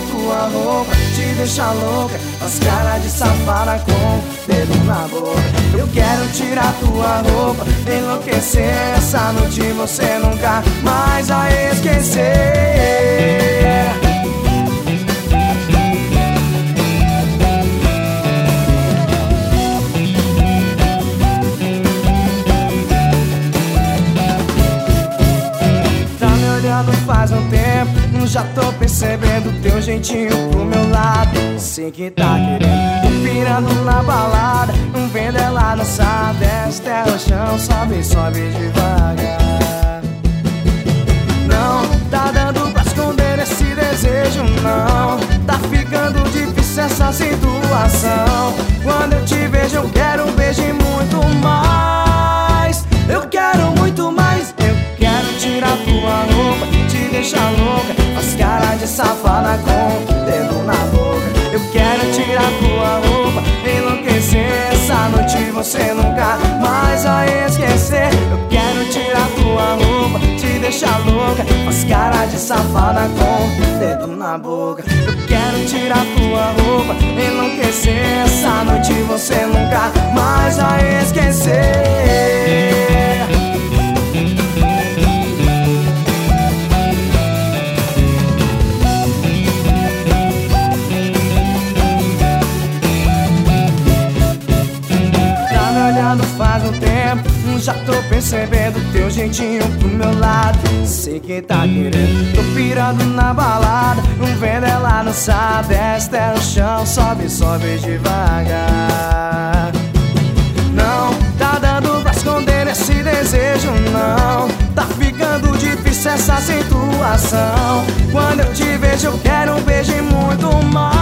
tua roupa, te deixa louca Faz cara de safada com dedo na boca. Eu quero tirar tua roupa, enlouquecer Essa noite você nunca mais vai esquecer. Olhando faz um tempo Já tô percebendo teu jeitinho pro meu lado. Sei que tá querendo Tô na balada. Vendo ela dançar Desce até o chão Sobe, sobe devagar. Não tá dando pra esconder esse desejo Não. Tá ficando difícil essa situação. Quando eu te safada com o dedo na boca. Eu quero tirar tua roupa, enlouquecer. Essa noite você nunca mais vai esquecer. Eu quero tirar tua roupa, te deixar louca. Faz cara de safada com o dedo na boca. Eu quero tirar tua roupa, enlouquecer. Essa noite você nunca mais vai esquecer faz tempo. Já tô percebendo teu jeitinho pro meu lado. Sei que tá querendo, tô pirando na balada. Um vendo ela no sabe, desce até no chão. Sobe, sobe devagar. Não tá dando pra esconder esse desejo não. Tá ficando difícil essa situação. Quando eu te vejo eu quero um beijo e muito mais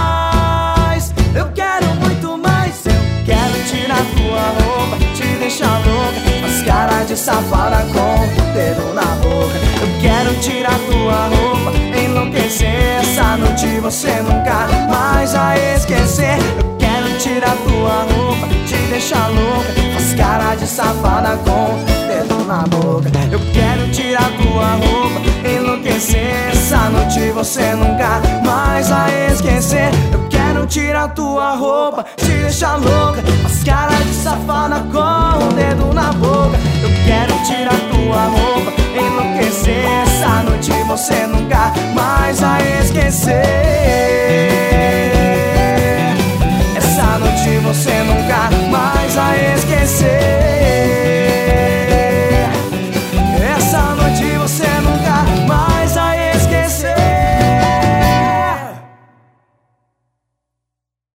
de safada com o dedo na boca. Eu quero tirar tua roupa, enlouquecer. Essa noite você nunca mais vai esquecer. Eu quero tirar tua roupa, te deixar louca. Faz cara de safada com o dedo na boca. Eu quero tirar tua roupa, enlouquecer. Essa noite você nunca mais vai esquecer. Eu quero tirar tua roupa, te deixar louca. Faz cara de safada com esquecer.